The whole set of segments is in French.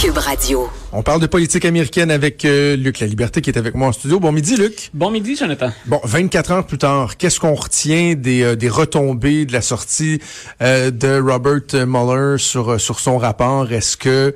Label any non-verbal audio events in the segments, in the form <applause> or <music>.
Cube Radio. On parle de politique américaine avec euh, Luc La Liberté qui est avec moi en studio. Bon midi, Luc. Bon midi, Jonathan. Bon, 24 ans plus tard, qu'est-ce qu'on retient des, euh, des retombées de la sortie euh, de Robert Mueller sur, sur son rapport? Est-ce que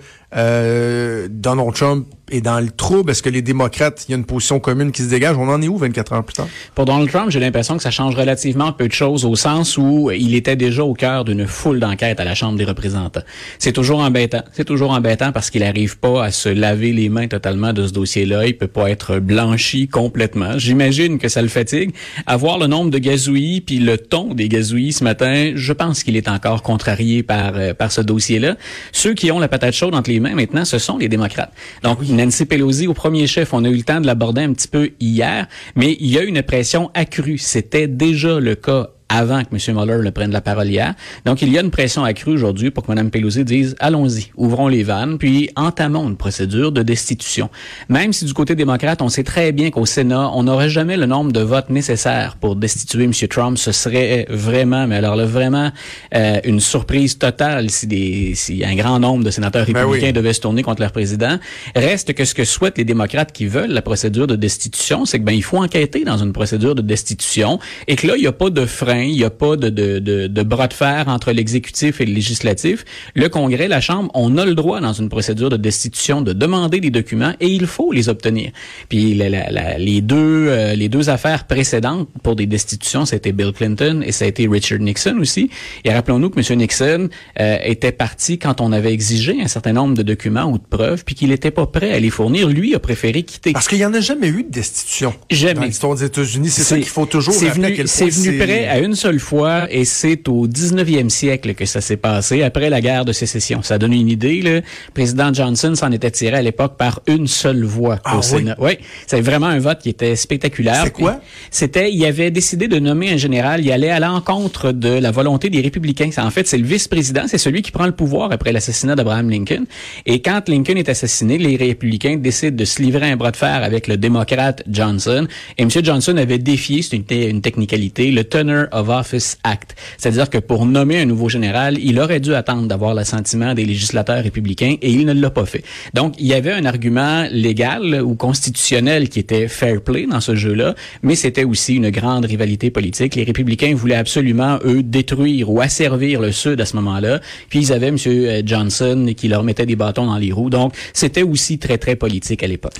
Donald Trump est dans le trouble? Est-ce que les démocrates, il y a une position commune qui se dégage? On en est où 24 ans plus tard? Pour Donald Trump, j'ai l'impression que ça change relativement peu de choses au sens où il était déjà au cœur d'une foule d'enquêtes à la Chambre des représentants. C'est toujours embêtant. C'est toujours embêtant parce qu'il n'arrive pas à se laver les mains totalement de ce dossier-là. Il peut pas être blanchi complètement. J'imagine que ça le fatigue. Avoir le nombre de gazouillis puis le ton des gazouillis ce matin, je pense qu'il est encore contrarié par, euh, par ce dossier-là. Ceux qui ont la patate chaude entre les mains maintenant, ce sont les démocrates. Donc, Nancy Pelosi au premier chef. On a eu le temps de l'aborder un petit peu hier, mais il y a une pression accrue. C'était déjà le cas avant que M. Mueller le prenne la parole hier. Donc, il y a une pression accrue aujourd'hui pour que Mme Pelosi dise, allons-y, ouvrons les vannes, puis entamons une procédure de destitution. Même si du côté démocrate, on sait très bien qu'au Sénat, on n'aurait jamais le nombre de votes nécessaires pour destituer M. Trump, ce serait vraiment, mais alors là, vraiment euh, une surprise totale si, des, si un grand nombre de sénateurs ben républicains devaient se tourner contre leur président. Reste que ce que souhaitent les démocrates qui veulent la procédure de destitution, c'est que ben il faut enquêter dans une procédure de destitution et que là, il n'y a pas de frein il n'y a pas de, de, de, de, bras de fer entre l'exécutif et le législatif. Le Congrès, la Chambre, on a le droit dans une procédure de destitution de demander des documents et il faut les obtenir. Puis les deux euh, les deux affaires précédentes pour des destitutions, c'était Bill Clinton et ça a été Richard Nixon aussi. Et rappelons-nous que M. Nixon euh, était parti quand on avait exigé un certain nombre de documents ou de preuves, puis qu'il n'était pas prêt à les fournir. Lui a préféré quitter. Parce qu'il n'y en a jamais eu de destitution. Jamais. Dans l'histoire des États-Unis, c'est ça qu'il faut toujours C'est venu, venu prêt à une seule fois et c'est au 19e siècle que ça s'est passé, après la guerre de sécession. Ça donne une idée. Le président Johnson s'en était tiré à l'époque par une seule voix ah au Sénat. Oui, c'est vraiment un vote qui était spectaculaire. C'est quoi? C'était, il avait décidé de nommer un général. Il allait à l'encontre de la volonté des républicains. En fait, c'est le vice-président, c'est celui qui prend le pouvoir après l'assassinat d'Abraham Lincoln. Et quand Lincoln est assassiné, les républicains décident de se livrer un bras de fer avec le démocrate Johnson. Et M. Johnson avait défié, c'est une, une technicalité, le tenor of Office Act. C'est-à-dire que pour nommer un nouveau général, il aurait dû attendre d'avoir l'assentiment des législateurs républicains et il ne l'a pas fait. Donc, il y avait un argument légal ou constitutionnel qui était fair play dans ce jeu-là, mais c'était aussi une grande rivalité politique. Les républicains voulaient absolument, eux, détruire ou asservir le Sud à ce moment-là. Puis ils avaient M. Johnson qui leur mettait des bâtons dans les roues. Donc, c'était aussi très, très politique à l'époque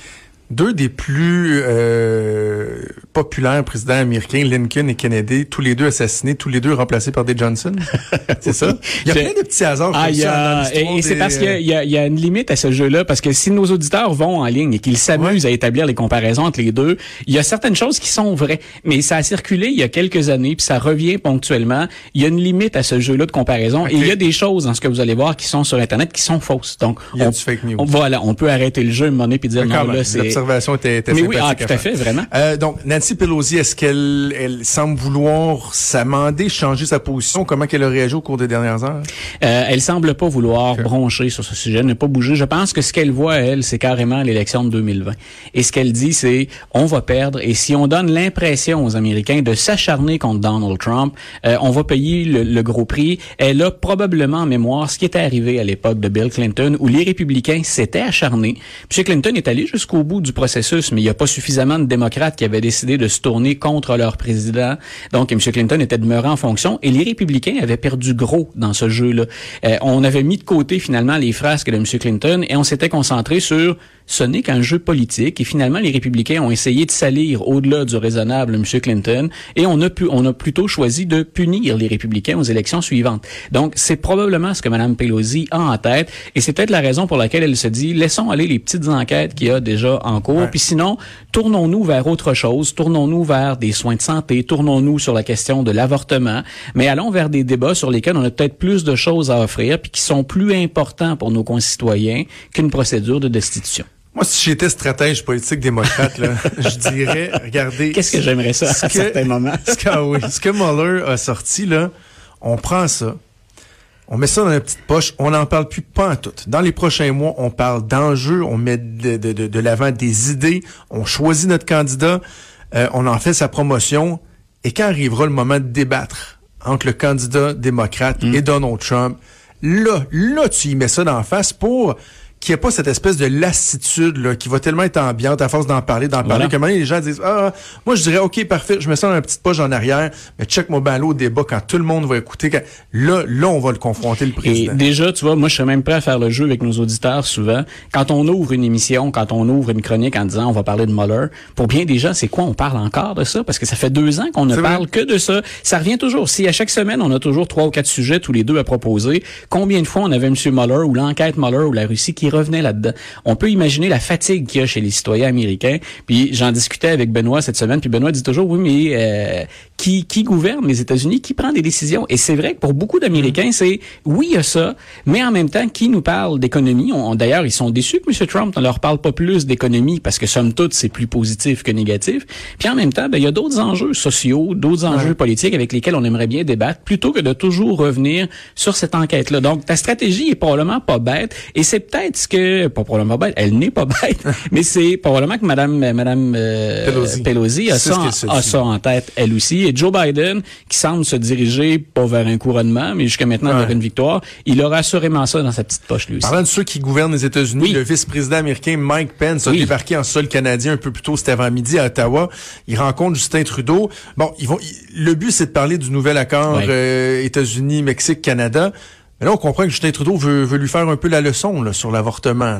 deux des plus euh, populaires présidents américains, Lincoln et Kennedy, tous les deux assassinés, tous les deux remplacés par des Johnson. <laughs> c'est ça? Il y a plein de petits hasards ah, y a, Et, c'est parce qu'il y, y, a une limite à ce jeu-là, parce que si nos auditeurs vont en ligne et qu'ils s'amusent à établir les comparaisons entre les deux, il y a certaines choses qui sont vraies, mais ça a circulé il y a quelques années, puis ça revient ponctuellement. Il y a une limite à ce jeu-là de comparaison, et il y a des choses dans ce que vous allez voir qui sont sur Internet qui sont fausses. Donc, il y a on, du fake news. On, voilà, on peut arrêter le jeu, monnaie, puis dire non, là, c'est l'observation était, était Mais oui, ah, tout à fait, vraiment. Euh, donc, Nancy Pelosi, est-ce qu'elle elle semble vouloir s'amender, changer sa position? Comment qu'elle a réagi au cours des dernières heures? Euh, elle semble pas vouloir broncher sur ce sujet, ne pas bouger. Je pense que ce qu'elle voit, elle, c'est carrément l'élection de 2020. Et ce qu'elle dit, c'est on va perdre. Et si on donne l'impression aux Américains de s'acharner contre Donald Trump, euh, on va payer le, le, gros prix. Elle a probablement en mémoire ce qui était arrivé à l'époque de Bill Clinton, où les républicains s'étaient acharnés. M. Clinton est allé jusqu'au bout du processus, mais il n'y a pas suffisamment de démocrates qui avaient décidé de se tourner contre leur président. Donc, M. Clinton était demeuré en fonction et les républicains avaient perdu gros dans ce jeu-là. Euh, on avait mis de côté finalement les frasques de M. Clinton et on s'était concentré sur ce n'est qu'un jeu politique et finalement les républicains ont essayé de salir au-delà du raisonnable M. Clinton et on a pu, on a plutôt choisi de punir les républicains aux élections suivantes. Donc c'est probablement ce que Mme Pelosi a en tête et c'est peut-être la raison pour laquelle elle se dit laissons aller les petites enquêtes qu'il y a déjà en cours ouais. puis sinon tournons-nous vers autre chose, tournons-nous vers des soins de santé, tournons-nous sur la question de l'avortement, mais allons vers des débats sur lesquels on a peut-être plus de choses à offrir puis qui sont plus importants pour nos concitoyens qu'une procédure de destitution. Moi, si j'étais stratège politique démocrate, là, <laughs> je dirais, regardez. Qu'est-ce que j'aimerais ça à certains moments? <laughs> ce, que, ah oui, ce que Mueller a sorti, là, on prend ça, on met ça dans la petite poche, on n'en parle plus pas en tout. Dans les prochains mois, on parle d'enjeux, on met de, de, de, de l'avant des idées, on choisit notre candidat, euh, on en fait sa promotion, et quand arrivera le moment de débattre entre le candidat démocrate Mm. et Donald Trump, là, là, tu y mets ça d'en face pour qu'il n'y ait pas cette espèce de lassitude là, qui va tellement être ambiante à force d'en parler, d'en parler, que maintenant les gens disent Ah, moi je dirais OK, parfait, je mets ça dans une petite poche en arrière, mais check mon là au débat quand tout le monde va écouter. Quand... Là, là, on va le confronter le Et président. déjà, tu vois, moi, je serais même prêt à faire le jeu avec nos auditeurs souvent. Quand on ouvre une émission, quand on ouvre une chronique en disant on va parler de Mueller, pour bien des gens, c'est quoi on parle encore de ça? Parce que ça fait deux ans qu'on ne vrai. parle que de ça. Ça revient toujours. Si à chaque semaine, on a toujours trois ou quatre sujets tous les deux à proposer, combien de fois on avait M. Mueller ou l'enquête Mueller ou la Russie qui revenait là-dedans? On peut imaginer la fatigue qu'il y a chez les citoyens américains. Puis j'en discutais avec Benoît cette semaine, puis Benoît dit toujours, oui, mais euh, qui, qui gouverne les États-Unis? Qui prend des décisions? Et c'est vrai que pour beaucoup d'Américains, c'est, oui, il y a ça, mais en même temps, qui nous parle d'économie? On- D'ailleurs, ils sont déçus que M. Trump ne leur parle pas plus d'économie parce que, somme toute, c'est plus positif que négatif. Puis en même temps, ben, il y a d'autres enjeux sociaux, d'autres enjeux politiques avec lesquels on aimerait bien débattre, plutôt que de toujours revenir sur cette enquête-là. Donc, ta stratégie est probablement pas bête, et c'est peut-être ce que, pas probablement bête, elle n'est pas bête, <laughs> mais c'est probablement que Madame, Madame euh, Pelosi. Pelosi a ça, a ça en tête, elle aussi. Et Joe Biden, qui semble se diriger pas vers un couronnement, mais jusqu'à maintenant Ouais. vers une victoire, il aura assurément ça dans sa petite poche, lui aussi. Parlant de ceux qui gouvernent les États-Unis, Oui. le vice-président américain Mike Pence a Oui. débarqué en sol canadien un peu plus tôt cet avant-midi à Ottawa. Il rencontre Justin Trudeau. Bon, ils vont. ils- le but c'est de parler du nouvel accord Ouais. euh, États-Unis, Mexique, Canada. Mais là, on comprend que Justin Trudeau veut, veut lui faire un peu la leçon là, sur l'avortement.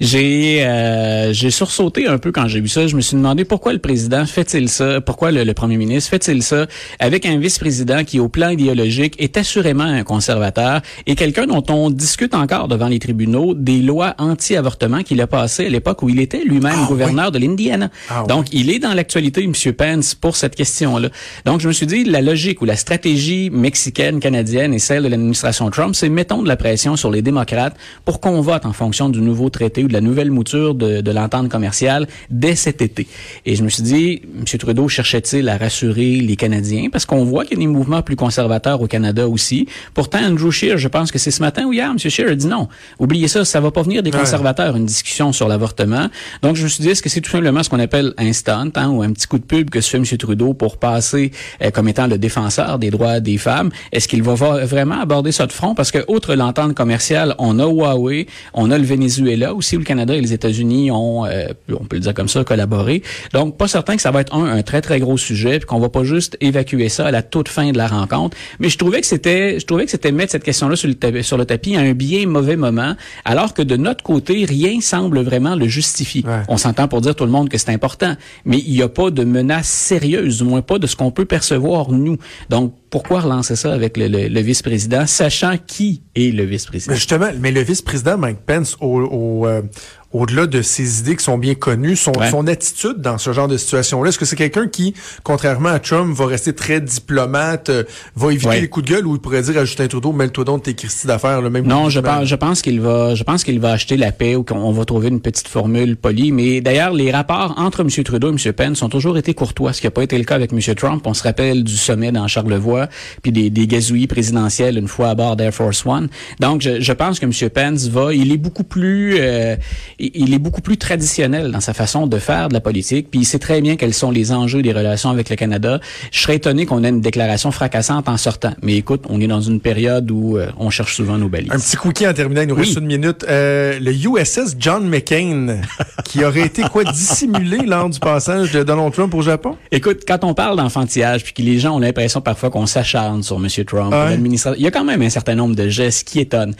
J'ai euh, j'ai sursauté un peu quand j'ai vu ça. Je me suis demandé pourquoi le président fait-il ça, pourquoi le, le premier ministre fait-il ça? Avec un vice-président qui, au plan idéologique, est assurément un conservateur et quelqu'un dont on discute encore devant les tribunaux des lois anti-avortement qu'il a passées à l'époque où il était lui-même gouverneur de l'Indiana. Ah Donc, il est dans l'actualité, M. Pence, pour cette question-là. Donc, je me suis dit, la logique ou la stratégie mexicaine, canadienne et celle de l'administration Trump, c'est mettons de la pression sur les démocrates pour qu'on vote en fonction du nouveau traité ou de la nouvelle mouture de, de l'entente commerciale dès cet été. Et je me suis dit, M. Trudeau cherchait-il à rassurer les Canadiens? Parce qu'on voit qu'il y a des mouvements plus conservateurs au Canada aussi. Pourtant, Andrew Scheer, je pense que c'est ce matin ou hier, M. Scheer a dit non. Oubliez ça, ça va pas venir des Ouais. conservateurs, une discussion sur l'avortement. Donc, je me suis dit, est-ce que c'est tout simplement ce qu'on appelle un stunt, hein, ou un petit coup de pub que se fait M. Trudeau pour passer euh, comme étant le défenseur des droits des femmes? Est-ce qu'il va- vraiment aborder ça de front? Parce que, outre l'entente commerciale, on a Huawei, on a le Venezuela aussi, où le Canada et les États-Unis ont, euh, on peut le dire comme ça, collaboré. Donc, pas certain que ça va être un, un très, très gros sujet, puis qu'on va pas juste évacuer ça à la toute fin de la rencontre. Mais je trouvais que c'était, je trouvais que c'était mettre cette question-là sur le, tapis, sur le tapis à un bien mauvais moment, alors que de notre côté, rien semble vraiment le justifier. Ouais. On s'entend pour dire tout le monde que c'est important, mais il n'y a pas de menace sérieuse, du moins pas de ce qu'on peut percevoir nous. Donc, pourquoi relancer ça avec le, vice-président, sachant qui est le vice-président? Justement, mais le vice-président Mike Pence, au, au, euh, au-delà de ses idées qui sont bien connues, son, Ouais. son attitude dans ce genre de situation-là, est-ce que c'est quelqu'un qui, contrairement à Trump, va rester très diplomate, euh, va éviter Ouais. les coups de gueule ou il pourrait dire à Justin Trudeau, mêle-toi donc tes Christy d'affaires, le même Non, je pense, je pense qu'il va, je pense qu'il va acheter la paix ou qu'on va trouver une petite formule polie. Mais d'ailleurs, les rapports entre M. Trudeau et M. Pence ont toujours été courtois, ce qui n'a pas été le cas avec M. Trump. On se rappelle du sommet dans Charlevoix, puis des, des gazouillis présidentiels une fois à bord d'Air Force One. Donc, je, je pense que M. Pence va, il est beaucoup plus, euh, il est beaucoup plus traditionnel dans sa façon de faire de la politique. Puis il sait très bien quels sont les enjeux des relations avec le Canada. Je serais étonné qu'on ait une déclaration fracassante en sortant. Mais écoute, on est dans une période où euh, on cherche souvent nos balises. Un petit quickie en terminant, il nous Oui. reste une minute. Euh, le USS John McCain, <laughs> qui aurait été quoi dissimulé lors du passage de Donald Trump au Japon? Écoute, quand on parle d'enfantillage, puis que les gens ont l'impression parfois qu'on s'acharne sur M. Trump, l'administration, il y a quand même un certain nombre de gestes qui étonnent.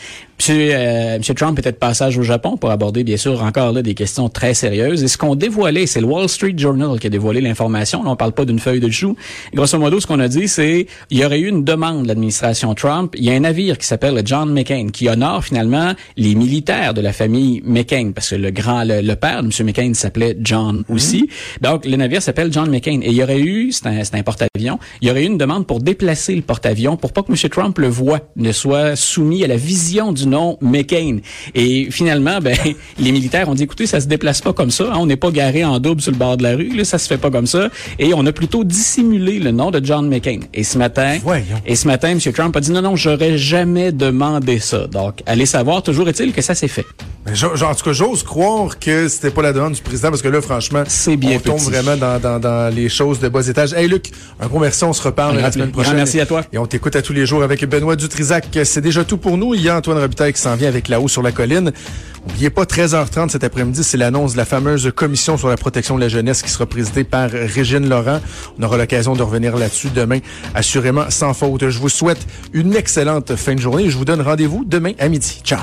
Euh, Monsieur Trump était de passage au Japon pour aborder, bien sûr, sur encore là des questions très sérieuses. Et ce qu'on dévoilait, c'est le Wall Street Journal qui a dévoilé l'information. Là, on parle pas d'une feuille de chou. grosso modo, ce qu'on a dit, c'est il y aurait eu une demande de l'administration Trump. Il y a un navire qui s'appelle le John McCain qui honore finalement les militaires de la famille McCain parce que le grand, le, père de M. McCain s'appelait John mhm. aussi. Donc le navire s'appelle John McCain. Et il y aurait eu, c'est un, un porte-avions, il y aurait eu une demande pour déplacer le porte-avions pour pas que M. Trump le voit, ne soit soumis à la vision du nom McCain. Et finalement, ben, <laughs> les militaires ont dit, écoutez, ça se déplace pas comme ça. Hein. on n'est pas garé en double sur le bord de la rue. Là, ça se fait pas comme ça. Et on a plutôt dissimulé le nom de John McCain. Et ce matin, et ce matin, M. Trump a dit, non, non, j'aurais jamais demandé ça. Donc, allez savoir, toujours est-il que ça s'est fait. Mais en tout cas, j'ose croire que c'était pas la demande du président parce que là, franchement, c'est bien on tombe vraiment dans, dans, dans, les choses de bas étage. Hey Luc, un gros merci, on se reparle la semaine prochaine. merci à toi. Et on t'écoute à tous les jours avec Benoît Dutrisac. C'est déjà tout pour nous. Il y a Antoine Robitaille qui s'en vient avec là-haut sur la colline. N'oubliez pas, 13h30 cet après-midi, c'est l'annonce de la fameuse commission sur la protection de la jeunesse qui sera présidée par Régine Laurent. On aura l'occasion de revenir là-dessus demain, assurément sans faute. Je vous souhaite une excellente fin de journée. Je vous donne rendez-vous demain à midi. Ciao.